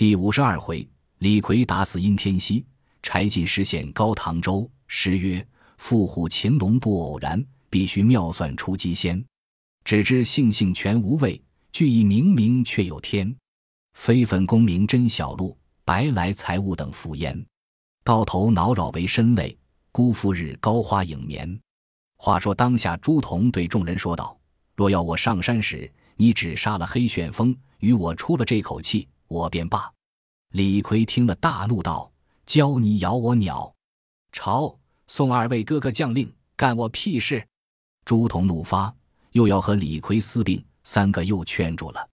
第五十二回，李逵打死殷天锡，柴进失陷高唐州。诗曰：“伏虎擒龙不偶然，必须妙算出机先。只知性性全无畏，俱意明明却有天。非分功名真小路，白来财物等浮烟。到头恼扰为身累，辜负日高花影眠。”话说当下，朱仝对众人说道：“若要我上山时，你只杀了黑旋风，与我出了这口气。”我便罢。李逵听了，大怒道：“教你咬我鸟！朝送二位哥哥将令，干我屁事！”朱仝怒发，又要和李逵私并，三个又劝住了。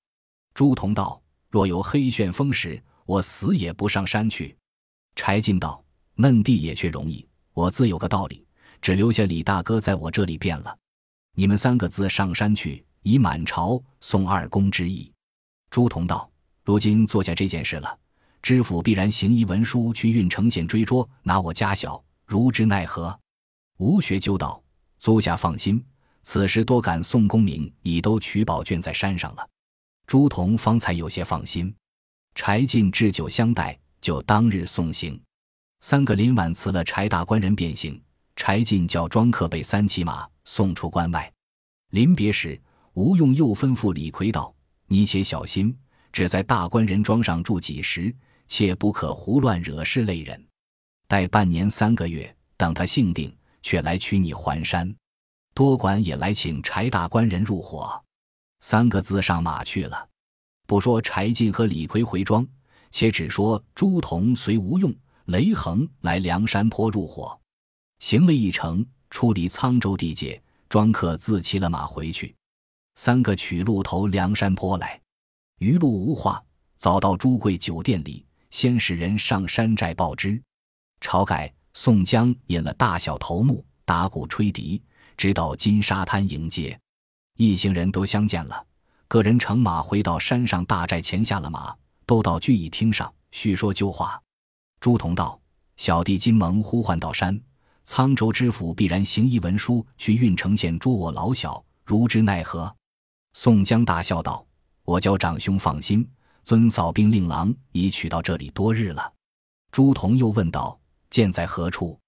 朱仝道：“若有黑旋风时，我死也不上山去。”柴进道：“嫩弟也却容易，我自有个道理，只留下李大哥在我这里便了。你们三个自上山去，以满朝送二公之意。”朱仝道。如今做下这件事了，知府必然行医文书去郓城县追捉，拿我家小，如之奈何？吴学究道：“租下放心，此时多感宋公明已都取宝卷在山上了。”朱仝方才有些放心。柴进置酒相待，就当日送行。三个临晚辞了柴大官人便行。柴进叫庄客备三骑马送出关外。临别时，吴用又吩咐李逵道：“你且小心。”只在大官人庄上住几时，切不可胡乱惹事累人。待半年三个月，等他性定，却来取你还山。多管也来请柴大官人入伙。三个字上马去了。不说柴进和李逵回庄，且只说朱仝随吴用、雷横来梁山坡入伙。行了一程，出离沧州地界，庄客自骑了马回去。三个取路投梁山坡来。余路无话，早到朱贵酒店里，先使人上山寨报知。晁盖、宋江引了大小头目，打鼓吹笛，直到金沙滩迎接。一行人都相见了，个人乘马回到山上大寨前下了马，都到聚义厅上叙说旧话。朱仝道：“小弟金蒙呼唤到山，沧州知府必然行医文书去郓城县捉我老小，如之奈何？”宋江大笑道。我叫长兄放心，尊扫兵令郎已取到这里多日了。朱仝又问道：“剑在何处？”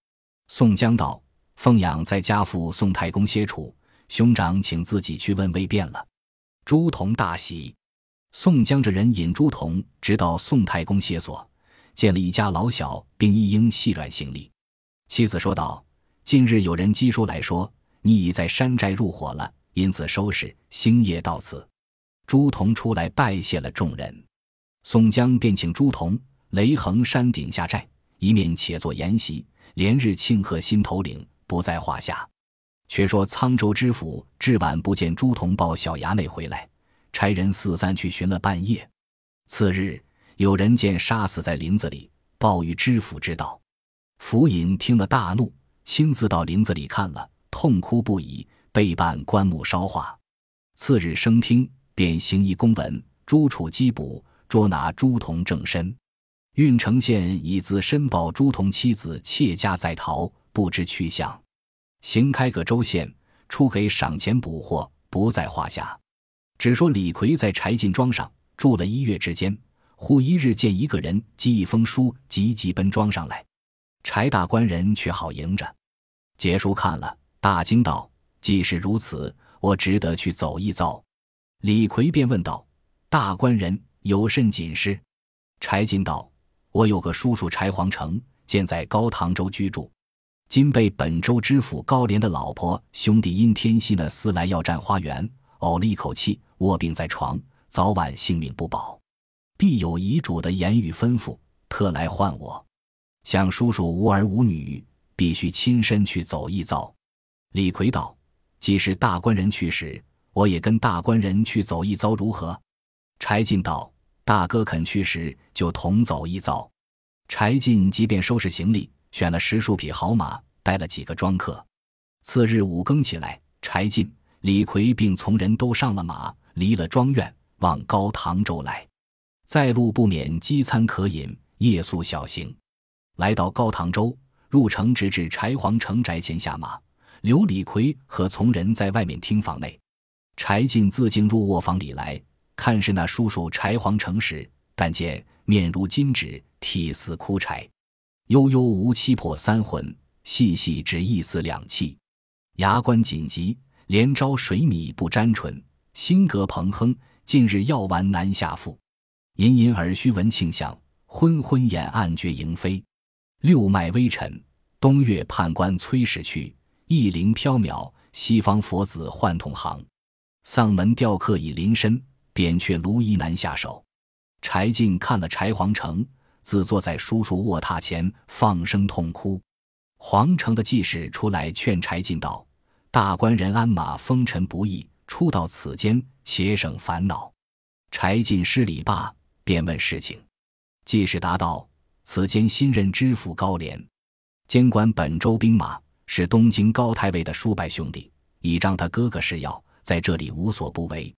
宋江道：“凤养在家父宋太公歇处，兄长请自己去问未便了。”朱仝大喜。宋江这人引朱仝直到宋太公歇所，见了一家老小，并一应细软行礼。妻子说道：“近日有人寄书来说，你已在山寨入伙了，因此收拾，星夜到此。”朱仝出来拜谢了众人，宋江便请朱仝、雷横山顶下寨，一面且做筵席，连日庆贺新头领，不在话下。却说沧州知府至晚不见朱仝报小衙内回来，差人四散去寻了半夜。次日有人见杀死在林子里，报与知府知道。府尹听了大怒，亲自到林子里看了，痛哭不已，备办棺木烧化。次日升听。便行一公文，朱处缉捕，捉拿朱仝正身。郓城县已自申报朱仝妻子妾家在逃，不知去向。行开个州县，出给赏钱捕获，不在话下。只说李逵在柴进庄上住了一月之间，忽一日见一个人寄一封书，急急奔庄上来。柴大官人却好迎着，结书看了，大惊道：“既是如此，我只得去走一遭。”李逵便问道：“大官人有甚紧事？”柴进道：“我有个叔叔柴皇城，现在高唐州居住，今被本州知府高廉的老婆兄弟因天锡呢私来要占花园，呕了一口气，卧病在床，早晚性命不保，必有遗嘱的言语吩咐，特来唤我。想叔叔无儿无女，必须亲身去走一遭。”李逵道：“既是大官人去时。”我也跟大官人去走一遭如何？柴进道：“大哥肯去时，就同走一遭。”柴进即便收拾行李，选了十数匹好马，带了几个庄客。次日五更起来，柴进、李逵并从人都上了马，离了庄院，往高唐州来。在路不免饥餐渴饮，夜宿小行。来到高唐州，入城直至柴皇城宅前下马，留李逵和从人在外面厅房内。柴进自进入卧房里来看是那叔叔柴皇城时，但见面如金纸，体似枯柴，悠悠无七魄三魂，细细只一丝两气。牙关紧急，连招水米不沾唇，心膈膨哼，近日药丸难下腹。隐隐耳虚闻庆响，昏昏眼暗觉莺飞。六脉微沉，东岳判官崔氏去，异灵缥缈，西方佛子唤同行。丧门雕刻已临身，扁鹊卢衣难下手。柴进看了柴皇城，自坐在叔叔卧榻前，放声痛哭。皇城的记事出来劝柴进道：“大官人鞍马风尘不易，初到此间，且省烦恼。”柴进施礼罢。便问事情，季氏答道：“此间新任知府高廉，监管本州兵马，是东京高太尉的叔伯兄弟，倚仗他哥哥是要，在这里无所不为。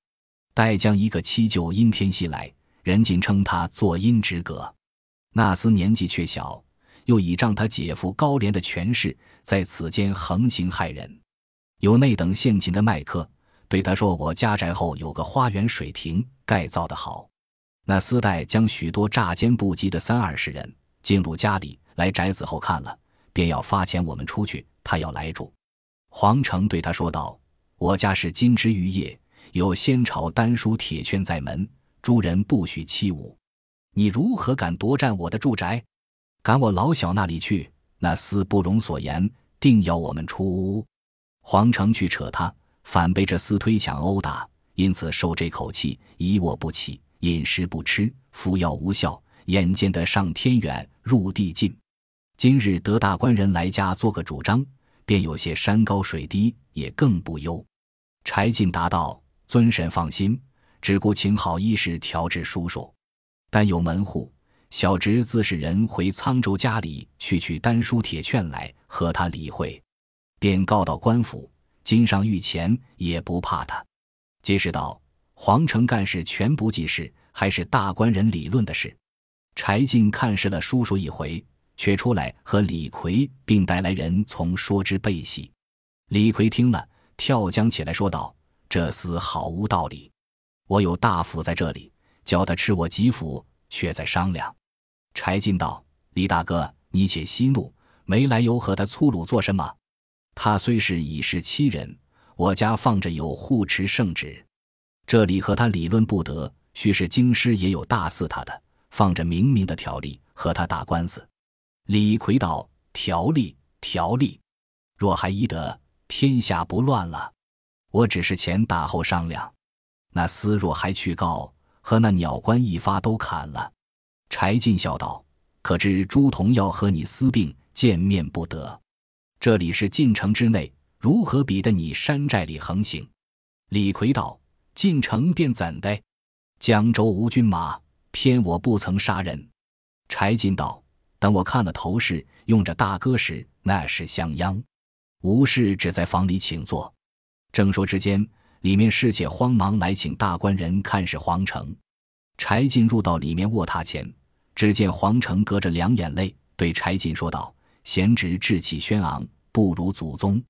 待将一个七舅阴天袭来，人尽称他作阴之阁。那厮年纪却小，又倚仗他姐夫高廉的权势，在此间横行害人。有那等献琴的麦客，对他说：我家宅后有个花园水亭，盖造的好。”那丝带将许多诈奸不羁的三二十人进入家里来宅子后看了，便要发钱我们出去，他要来住。黄成对他说道：“我家是金枝玉叶，有先朝丹书铁券在门，诸人不许欺侮。你如何敢夺占我的住宅？赶我老小那里去？那厮不容所言，定要我们出屋。”黄成去扯他，反被这厮推抢殴打，因此受这口气，一卧不起。饮食不吃，服药无效，眼见得上天远，入地近。今日得大官人来家做个主张，便有些山高水低，也更不忧。柴进答道：“尊神放心，只顾请好医师调治叔叔。但有门户，小侄自是人回沧州家里去取丹书铁券来，和他理会，便告到官府，金上御前也不怕他。”揭示道。皇城干事全不记事，还是大官人理论的事。柴进看视了叔叔一回，却出来和李逵并带来人从说之背细。李逵听了，跳江起来说道：“这厮好无道理！我有大斧在这里，叫他吃我几斧，却在商量。”柴进道：“李大哥，你且息怒，没来由和他粗鲁做什么？他虽是以势欺人，我家放着有护持圣旨。”这里和他理论不得，须是京师也有大肆他的，放着明明的条例和他打官司。李逵道：“条例，条例，若还依得，天下不乱了。我只是前打后商量，那厮若还去告，和那鸟官一发都砍了。”柴进笑道：“可知朱仝要和你私并，见面不得。这里是晋城之内，如何比得你山寨里横行？”李逵道。进城便怎的？江州无军马，偏我不曾杀人。柴进道：“等我看了头饰，用着大哥时，那是相央。无事，只在房里请坐。”正说之间，里面侍妾慌忙来请大官人看视皇城。柴进入到里面卧榻前，只见皇城隔着两眼泪，对柴进说道：“贤侄志气轩昂，不如祖宗。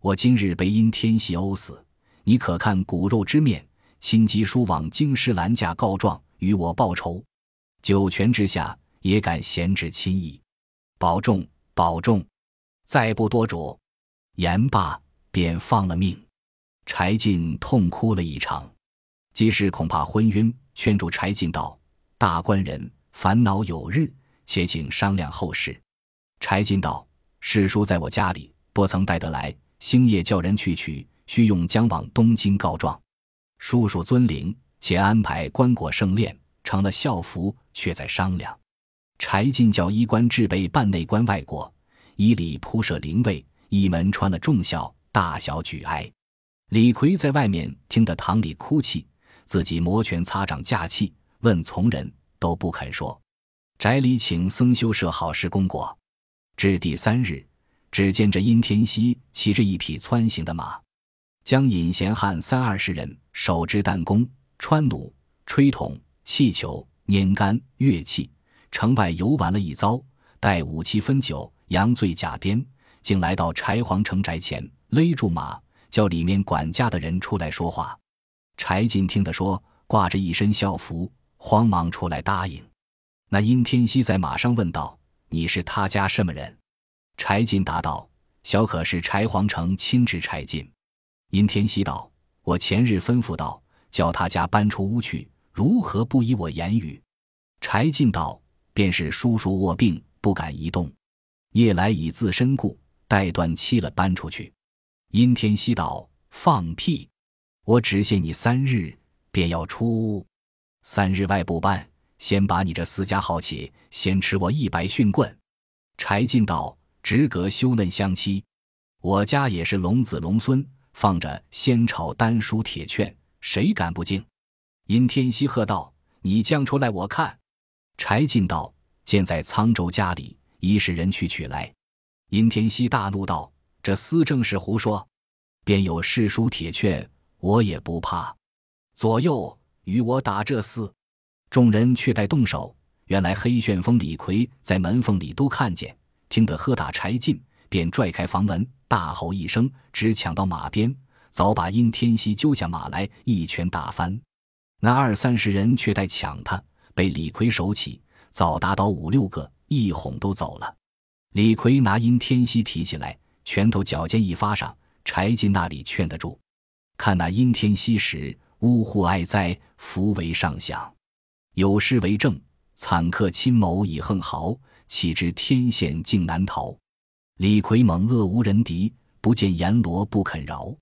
我今日被因天袭殴死。”你可看骨肉之面，亲急书往京师兰驾告状，与我报仇。九泉之下，也敢贤侄亲意，保重，保重，再不多主。言罢，便放了命。柴进痛哭了一场，即是恐怕昏晕，劝住柴进道：“大官人烦恼有日，且请商量后事。”柴进道：“史书在我家里，不曾带得来，星夜叫人去取。”须用将往东京告状，叔叔尊灵，且安排棺椁盛殓，成了孝服，却在商量。柴进叫衣冠置备半内棺外椁，衣里铺设灵位，一门穿了重孝，大小举哀。李逵在外面听得堂里哭泣，自己摩拳擦掌架气，问从人都不肯说。宅里请僧修设好事功果，至第三日，只见这殷天锡骑着一匹蹿行的马。将尹贤汉三二十人，手执弹弓、穿弩、吹筒、气球、拈杆、乐器，城外游玩了一遭，待五七分酒，佯醉假颠，竟来到柴皇城宅前，勒住马，叫里面管家的人出来说话。柴进听得说，挂着一身孝服，慌忙出来答应。那殷天锡在马上问道：“你是他家什么人？”柴进答道：“小可是柴皇城亲侄柴进。”殷天锡道：“我前日吩咐道，叫他家搬出屋去，如何不依我言语？”柴进道：“便是叔叔卧病，不敢移动。夜来已自身故，待断期了搬出去。”殷天锡道：“放屁！我只限你三日，便要出屋。三日外不搬。”先把你这私家好起，先吃我一百训棍。柴进道：“直阁羞嫩相妻，我家也是龙子龙孙，放着仙草丹书铁券，谁敢不敬？”殷天锡喝道：“你将出来我看。”柴进道：“见在沧州家里，已使人去取来。”殷天锡大怒道：“这厮正是胡说！便有世书铁券，我也不怕。左右与我打这厮。”众人却待动手，原来黑旋风李逵在门缝里都看见，听得喝打柴进，便拽开房门，大吼一声，只抢到马边，早把殷天锡揪下马来，一拳打翻。那二三十人却待抢他，被李逵手起，早打倒五六个，一哄都走了。李逵拿殷天锡提起来，拳头脚尖一发上，柴进那里劝得住？看那殷天锡时，呜呼哀哉，福为上相。有诗为证：“惨客亲谋以横豪，岂知天险竟难逃。李逵猛恶无人敌，不见阎罗不肯饶。”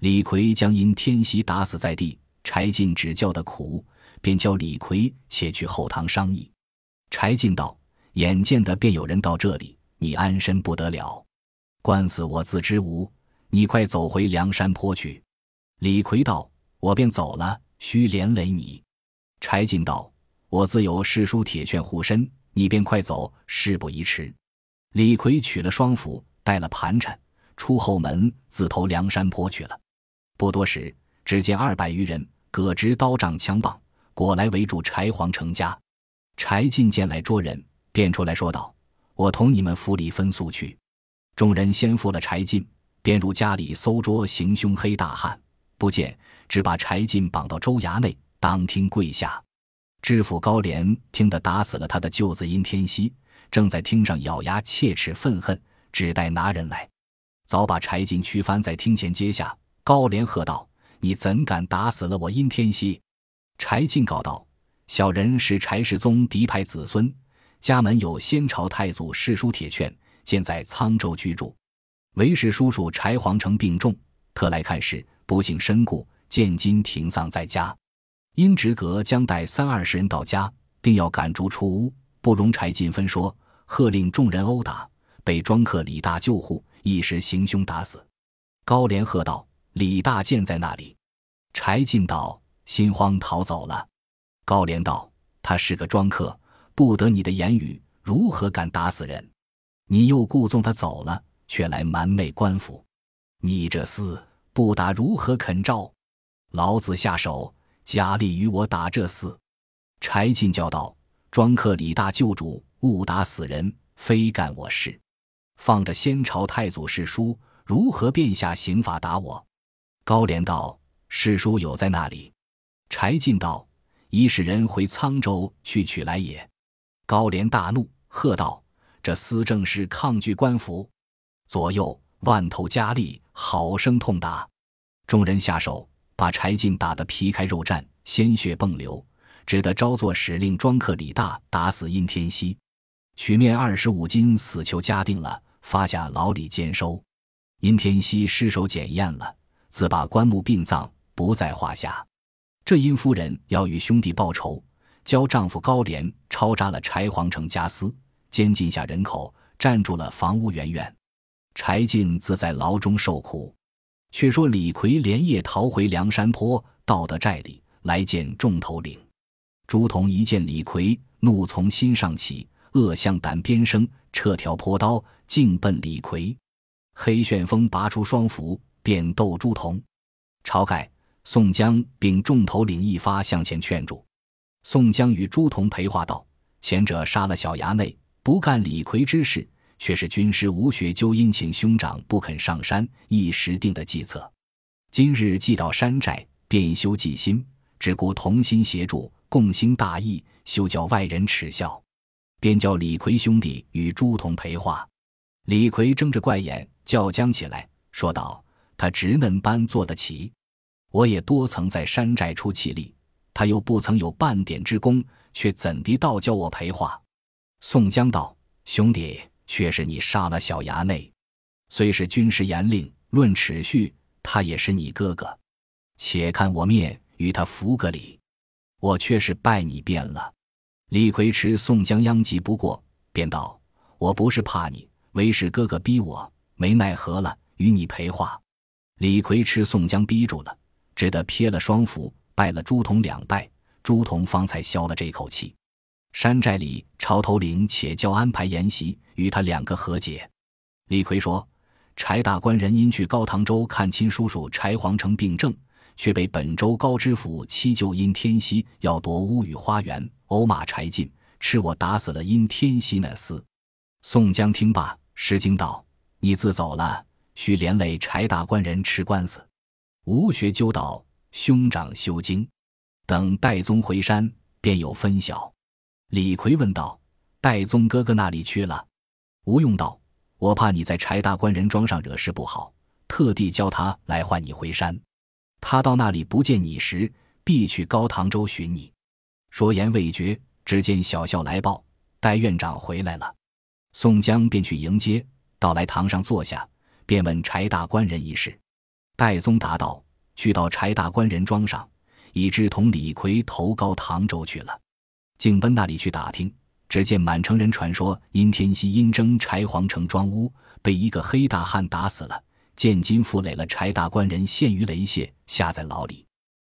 李逵将殷天锡打死在地，柴进只叫的苦，便叫李逵且去后堂商议。柴进道：“眼见的便有人到这里，你安身不得了。官司我自知无，你快走回梁山坡去。”李逵道：“我便走了，须连累你。”柴进道。我自有诗书铁券护身，你便快走，事不宜迟。李逵取了双斧，带了盘缠，出后门，自投梁山坡去了。不多时，只见二百余人，各执刀杖枪棒，果来围住柴皇城家。柴进见来捉人，便出来说道：“我同你们府里分宿去。”众人先付了柴进，便入家里搜捉行凶黑大汉，不见，只把柴进绑到州衙内，当庭跪下。知府高廉听得打死了他的舅子殷天锡，正在厅上咬牙切齿愤恨，只待拿人来，早把柴进驱翻在厅前阶下。高廉喝道：“你怎敢打死了我殷天锡？”柴进告道：“小人是柴世宗嫡派子孙，家门有先朝太祖世书铁券，现在沧州居住。为氏叔叔柴皇城病重，特来看事，不幸身故，见今停丧在家。”因直阁将带三二十人到家，定要赶逐出屋，不容柴进分说，喝令众人殴打，被庄客李大救护，一时行凶打死。高廉喝道：“李大健在那里？”柴进道：“心慌逃走了。”高廉道：“他是个庄客，不得你的言语，如何敢打死人？你又故纵他走了，却来瞒昧官府，你这厮不打如何肯招？老子下手！”加力与我打这厮，柴进叫道：“庄客李大救主，误打死人，非干我事。放着先朝太祖世书，如何便下刑法打我？”高廉道：“世书有在那里？”柴进道：“已使人回沧州去取来也。”高廉大怒，喝道：“这厮正是抗拒官府！”左右万头加力，好生痛打。众人下手。把柴进打得皮开肉绽，鲜血迸流，只得招作使令庄客李大打死殷天锡，取面二十五斤死囚加定了，发下牢里监收。殷天锡尸首检验了，自把棺木殡葬，不在话下。这殷夫人要与兄弟报仇，教丈夫高廉抄扎了柴皇城家私，监禁下人口，占住了房屋园院。柴进自在牢中受苦。却说李逵连夜逃回梁山坡，到得寨里来见众头领。朱仝一见李逵，怒从心上起，恶向胆边生，撤条坡刀，径奔李逵。黑旋风拔出双斧，便斗朱仝。晁盖、宋江并众头领一发向前劝住。宋江与朱仝陪话道：“前者杀了小衙内，不干李逵之事。”却是军师吴学究殷请兄长不肯上山，一时定的计策。今日既到山寨，便修计心，只顾同心协助，共兴大义，休教外人耻笑。便叫李逵兄弟与朱仝陪话。李逵睁着怪眼，叫僵起来，说道：“他直嫩般做得起，我也多曾在山寨出气力，他又不曾有半点之功，却怎地倒教我陪话？”宋江道：“兄弟，却是你杀了小衙内，虽是军师严令，论尺序，他也是你哥哥。且看我面与他服个礼，我却是拜你便了。”李逵持宋江殃及不过，便道：“我不是怕你，为是哥哥逼我，没奈何了，与你陪话。”李逵吃宋江逼住了，只得撇了双斧，拜了朱仝两拜，朱仝方才消了这口气。山寨里，朝头领且叫安排筵席，与他两个和解。李逵说：“柴大官人因去高唐州看亲叔叔柴皇城病症。”却被本州高知府七舅因天锡要夺乌宇花园，殴骂柴进，吃我打死了因天锡那厮。宋江听罢，失惊道：“你自走了，须连累柴大官人吃官司。”吴学究道：“兄长休惊，等戴宗回山，便有分晓。”李逵问道：“戴宗哥哥那里去了？”吴用道：“我怕你在柴大官人庄上惹事不好，特地叫他来唤你回山。”他到那里不见你时，必去高唐州寻你。说言未绝，只见小校来报：戴院长回来了。宋江便去迎接，到来堂上坐下，便问柴大官人一事。戴宗答道：去到柴大官人庄上，已知同李逵投高唐州去了。竟奔那里去打听，只见满城人传说，殷天锡因征柴皇城庄屋，被一个黑大汉打死了。现金负累了柴大官人，陷于雷泄，下在牢里。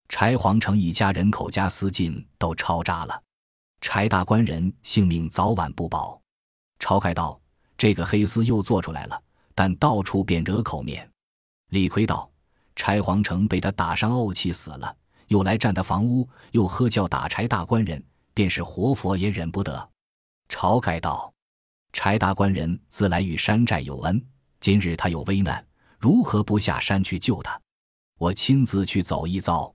柴皇城一家人口家私尽，都抄扎了。柴大官人性命早晚不保。晁盖道：“这个黑厮又做出来了，但到处便惹口面。”李逵道：“柴皇城被他打伤怄气死了，又来占他房屋，又喝叫打柴大官人，便是活佛也忍不得。”晁盖道：“柴大官人自来与山寨有恩，今日他有危难。”如何不下山去救他？我亲自去走一遭。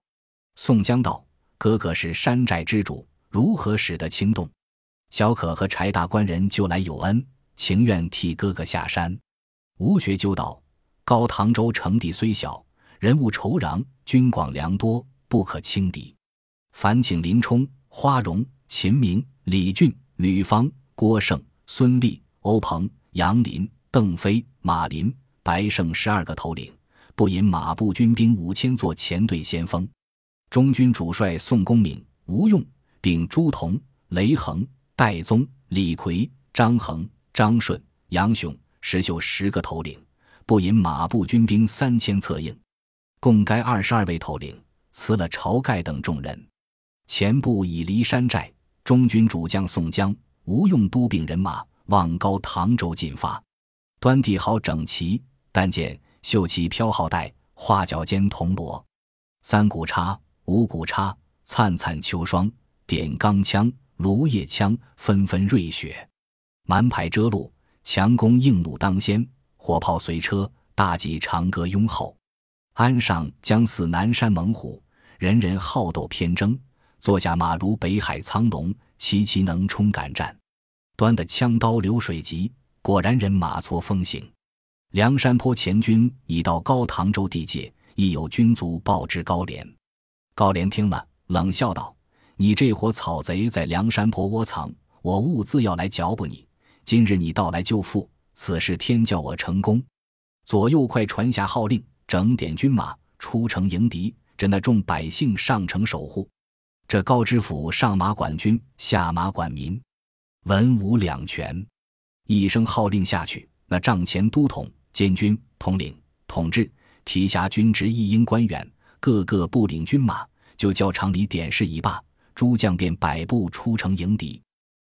宋江道：“哥哥是山寨之主，如何使得轻动？小可和柴大官人就来有恩，情愿替哥哥下山。”吴学究道：“高唐州城地虽小，人物稠壤，军广粮多，不可轻敌。烦请林冲、花荣、秦明、李俊、吕方、郭盛、孙立、欧鹏、杨林、邓飞、马林。”白胜十二个头领，不引马步军兵五千做前队先锋。中军主帅宋公明、吴用，并朱仝、雷横、戴宗、李逵、张衡、张顺、杨雄、石秀十个头领，不引马步军兵三千策应。共该二十二位头领辞了晁盖等众人，前部已离山寨。中军主将宋江、吴用督并人马往高唐州进发，端地好整齐。但见绣旗飘号带，画角间铜锣，三股叉、五股叉，灿灿秋霜，点钢枪、芦叶枪，纷纷瑞雪，蛮排遮路，强弓硬弩当先，火炮随车，大戟长戈拥后。鞍上将似南山猛虎，人人好斗偏争，坐下马如北海苍龙，齐齐能冲敢战。端的枪刀流水急，果然人马错风行。梁山坡前军已到高唐州地界，亦有军卒报知高廉。高廉听了，冷笑道：“你这伙草贼在梁山坡窝藏，我兀自要来剿捕你。今日你到来救父，此事天叫我成功。左右快传下号令，整点军马出城迎敌，着那众百姓上城守护。这高知府上马管军，下马管民，文武两全。一声号令下去，那帐前都统。”监军、统领、统制、提辖军职一应官员，个个不领军马，就叫场里点事一罢，诸将便百步出城迎敌。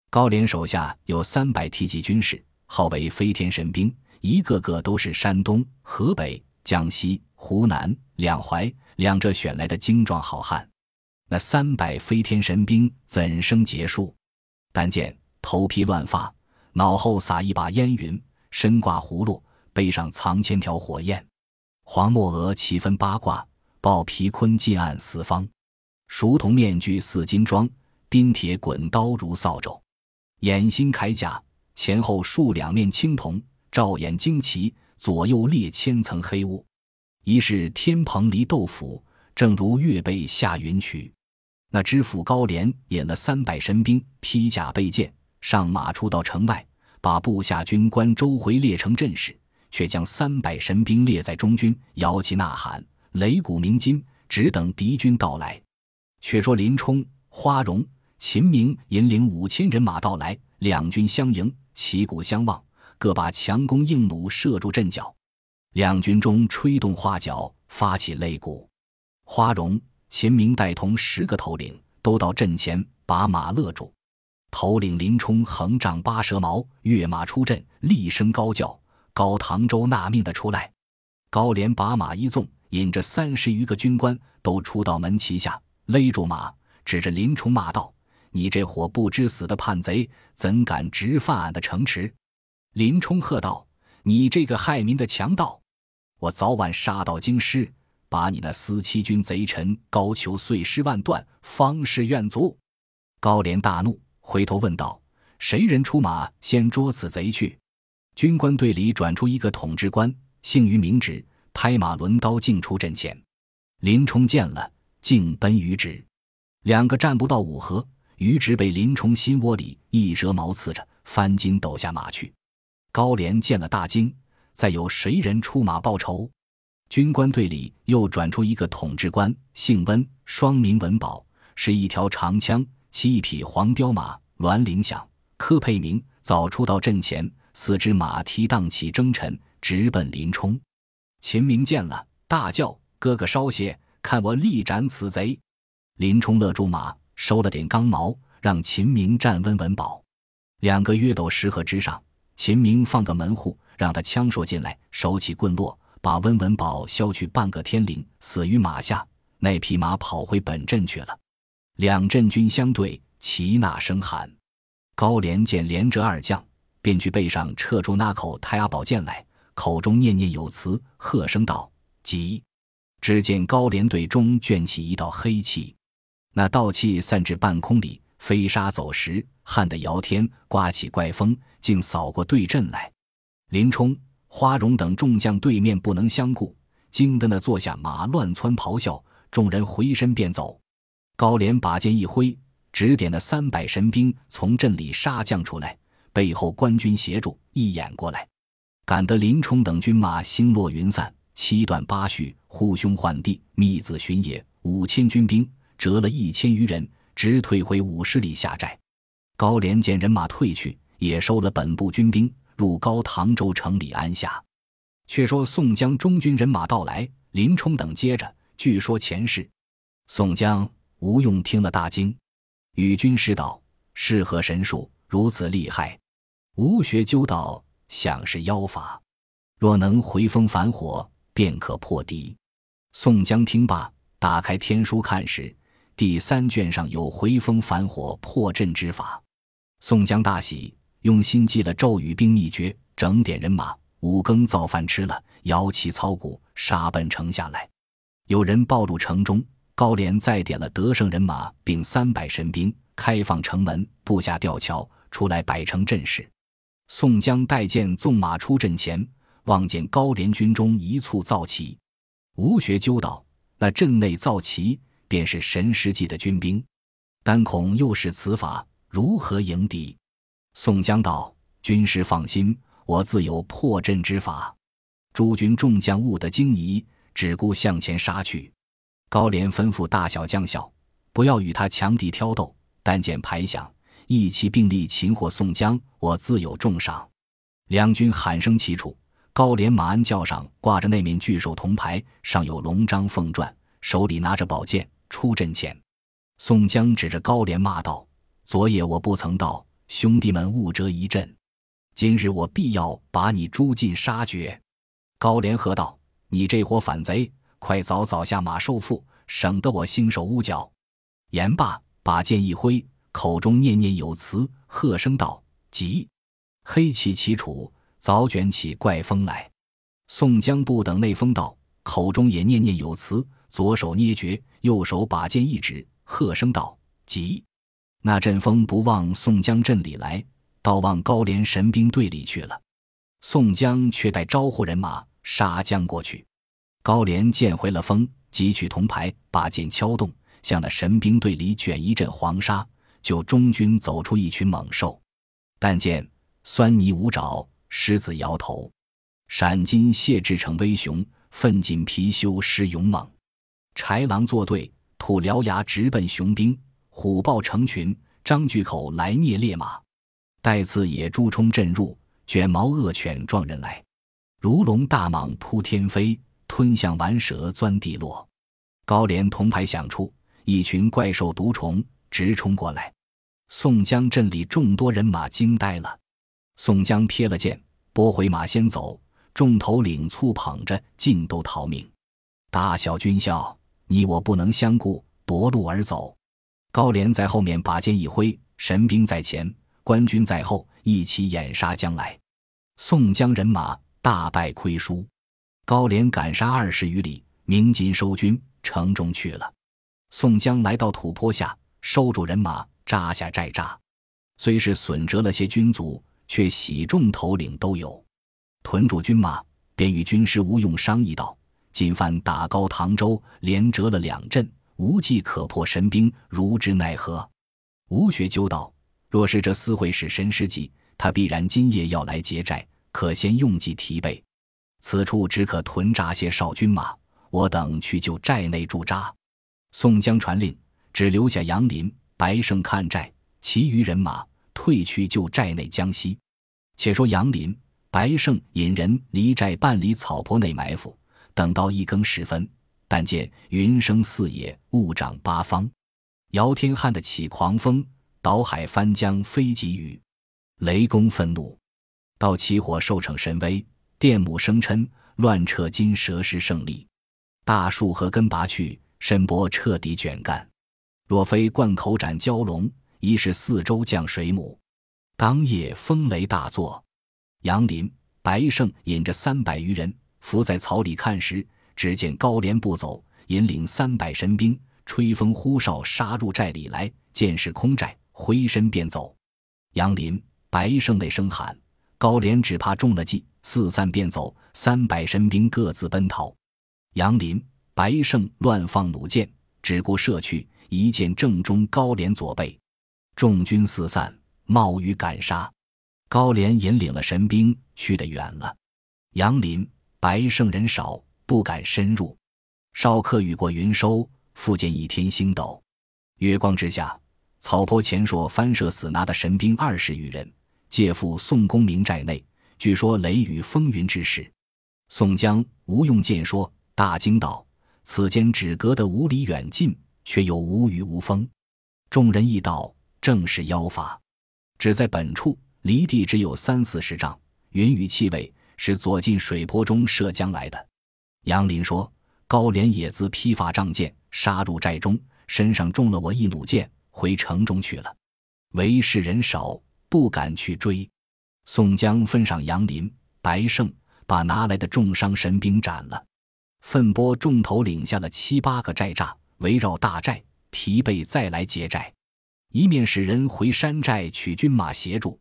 高廉手下有三百提骑军士，号为飞天神兵，一个个都是山东、河北、江西、湖南两淮两浙选来的精壮好汉。那三百飞天神兵怎生结束？但见头披乱发，脑后撒一把烟云，身挂葫芦。背上藏千条火焰，黄墨额齐分八卦，豹皮坤近暗四方，熟铜面具似金装，宾铁滚刀如扫帚，掩心铠甲，前后竖两面青铜，照眼旌旗，左右列千层黑雾。一是天蓬离豆腐，正如月背下云曲。那知府高廉引了三百神兵，披甲备剑，上马出到城外，把部下军官周回列成阵势，却将三百神兵列在中军，摇旗呐喊，擂鼓鸣金，只等敌军到来。却说林冲、花荣。秦明引领五千人马到来，两军相迎，旗鼓相望，各把强弓硬弩射入阵脚。两军中吹动花角，发起擂鼓。花荣、秦明带同十个头领都到阵前，把马勒住。头领林冲横丈八蛇矛，跃马出阵，厉声高叫：“高唐州纳命的出来！”高廉把马一纵，引着三十余个军官都出到门旗下，勒住马，指着林冲骂道。你这伙不知死的叛贼，怎敢直犯俺的城池？林冲喝道：“你这个害民的强盗！我早晚杀到京师，把你那司欺君贼臣高俅碎尸万段，方是愿足。”高廉大怒，回头问道：“谁人出马先捉此贼去？”军官队里转出一个统制官，姓于，名直，拍马抡刀径出阵前。林冲见了，径奔于直，两个战不到五合。于直被林冲心窝里一折矛刺着，翻筋斗下马去。高廉见了大惊，再有谁人出马报仇？军官队里又转出一个统制官，姓温，双名文宝，是一条长枪，骑一匹黄骠马，銮铃响，柯佩明早出到阵前，四只马蹄荡起征尘，直奔林冲。秦明见了，大叫：“哥哥稍歇，看我力斩此贼！”林冲勒住马。收了点钢矛，让秦明站温文宝。两个约斗十合之上，秦明放个门户，让他枪槊进来，手起棍落，把温文宝削去半个天灵，死于马下。那匹马跑回本阵去了。两阵军相对，齐呐声喊。高廉见连着二将，便去背上撤出那口太阿宝剑来，口中念念有词，喝声道：“急！”只见高廉队中卷起一道黑气。那道气散至半空里，飞沙走石，撼得摇天，刮起怪风，竟扫过对阵来。林冲、花荣等众将对面不能相顾，惊得那坐下马乱窜咆哮，众人回身便走。高廉把剑一挥，指点那三百神兵从阵里杀将出来，背后官军协助，一眼过来，赶得林冲等军马星落云散，七断八续，呼兄唤弟，密子巡野，五千军兵。折了一千余人，直退回五十里下寨。高廉见人马退去，也收了本部军兵，入高唐州城里安下。却说宋江中军人马到来，林冲等接着据说前事。宋江、吴用听了大惊，与军师道：“是何神术如此厉害？”吴学究道：“想是妖法，若能回风返火，便可破敌。”宋江听罢，打开天书看时。第三卷上有回风返火破阵之法，宋江大喜，用心记了咒语兵秘诀，整点人马，五更造饭吃了，摇旗操鼓，杀奔城下来。有人报入城中，高廉再点了得胜人马，并三百神兵，开放城门，布下吊桥，出来摆成阵势。宋江带剑纵马出阵前，望见高廉军中一簇造旗，吴学究道：“那阵内造旗。”便是神师级的军兵，单恐又是此法，如何迎敌？宋江道：“军师放心，我自有破阵之法。”诸军众将悟得惊疑，只顾向前杀去。高廉吩咐大小将校，不要与他强敌挑斗，但见排响，一齐并力擒获宋江，我自有重赏。两军喊声齐处，高廉马鞍轿上挂着那面巨兽铜牌，上有龙章凤传，手里拿着宝剑。出阵前，宋江指着高廉骂道：“昨夜我不曾到，兄弟们误折一阵，今日我必要把你诛尽杀绝。”高廉喝道：“你这伙反贼，快早早下马受缚，省得我兴手污脚。”言罢，把剑一挥，口中念念有词，喝声道：“急！”黑气齐楚，早卷起怪风来。宋江不等那风到，口中也念念有词。左手捏诀，右手把剑一指，喝声道：“急！”那阵风不往宋江阵里来，倒往高廉神兵队里去了。宋江却带招呼人马杀将过去。高廉见回了风，汲取铜牌，把剑敲动，向那神兵队里卷一阵黄沙，就中军走出一群猛兽。但见酸泥无爪，狮子摇头，闪金蟹制成威雄，奋进貔貅狮勇猛，豺狼作对，吐獠牙直奔雄兵，虎豹成群，张巨口来啮烈马，带刺野猪冲阵入，卷毛恶犬撞人来，如龙大蟒扑天飞。吞象顽蛇钻地落，高廉铜牌响处，一群怪兽毒虫直冲过来。宋江镇里众多人马惊呆了。宋江瞥了剑，拨回马先走。众头领簇捧着，尽都逃命。大小军校，你我不能相顾，夺路而走。高廉在后面把剑一挥，神兵在前，官军在后，一起掩杀将来。宋江人马大败亏输。高廉赶杀二十余里，鸣金收军，城中去了。宋江来到土坡下，收住人马，扎下寨栅。虽是损折了些军卒，却喜众头领都有。屯住军马，便与军师吴用商议道：“今番打高唐州，连折了两阵，无计可破神兵，如之奈何？”吴学究道：“若是这厮会使神师计，他必然今夜要来劫寨，可先用计提备。”此处只可屯扎些少军马，我等去就寨内驻扎。宋江传令，只留下杨林、白胜看寨，其余人马退去就寨内江西。且说杨林、白胜引人离寨半里草坡内埋伏，等到一更时分，但见云生四野，雾长八方，姚天汉的起狂风，倒海翻江飞急雨，雷公愤怒，到起火受逞神威。电母生嗔，乱扯金蛇时胜利，大树和根拔去，深波彻底卷干。若非灌口斩蛟龙，一是四周降水母。当夜风雷大作，杨林、白胜引着三百余人伏在草里看时，只见高廉步走，引领三百神兵，吹风呼哨，杀入寨里来。见是空寨，回身便走。杨林、白胜那声喊，高廉只怕中了计。四散便走，三百神兵各自奔逃。杨林、白胜乱放弩箭，只顾射去，一箭正中高廉左背。众军四散，冒雨赶杀。高廉引领了神兵去得远了。杨林、白胜人少，不敢深入。少客雨过云收，复见一天星斗。月光之下，草坡前说翻射死拿的神兵二十余人，借赴宋公明寨内。据说雷雨风云之事，宋江、吴用见说，大惊道：“此间只隔得五里远近，却又无雨无风。”众人亦道：“正是妖法。”只在本处离地只有三四十丈，云雨气味是左近水泊中射将来的。杨林说：“高廉也自披发仗剑，杀入寨中，身上中了我一弩箭，回城中去了。为是人少，不敢去追。”宋江分上杨林、白胜，把拿来的重伤神兵斩了。奋拨众头领下了七八个寨栅，围绕大寨，疲惫再来劫寨。一面使人回山寨取军马协助。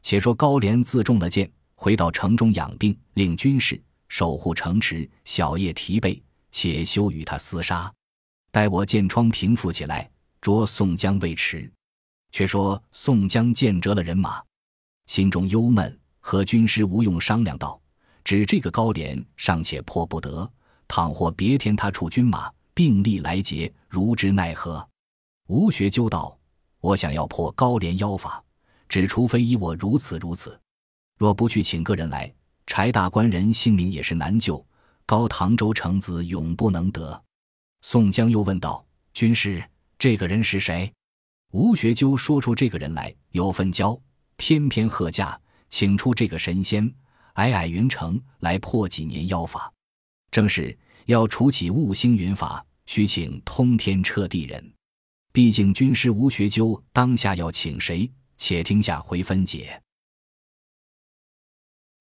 且说高廉自中了箭，回到城中养病，令军士守护城池，小夜提备，且休与他厮杀。待我箭疮平复起来，捉宋江未迟。却说宋江见折了人马。心中忧闷，和军师吴用商量道：“只这个高廉尚且破不得，倘或别天他处军马并力来劫，如之奈何？”吴学究道：“我想要破高廉妖法，只除非依我如此如此。若不去请个人来，柴大官人性命也是难救。高唐州城子永不能得。”宋江又问道：“军师，这个人是谁？”吴学究说出这个人来，有分交。偏偏贺驾请出这个神仙，矮矮云城来破几年妖法。正是要除起雾星云法，须请通天彻地人。毕竟军师吴学究当下要请谁？且听下回分解。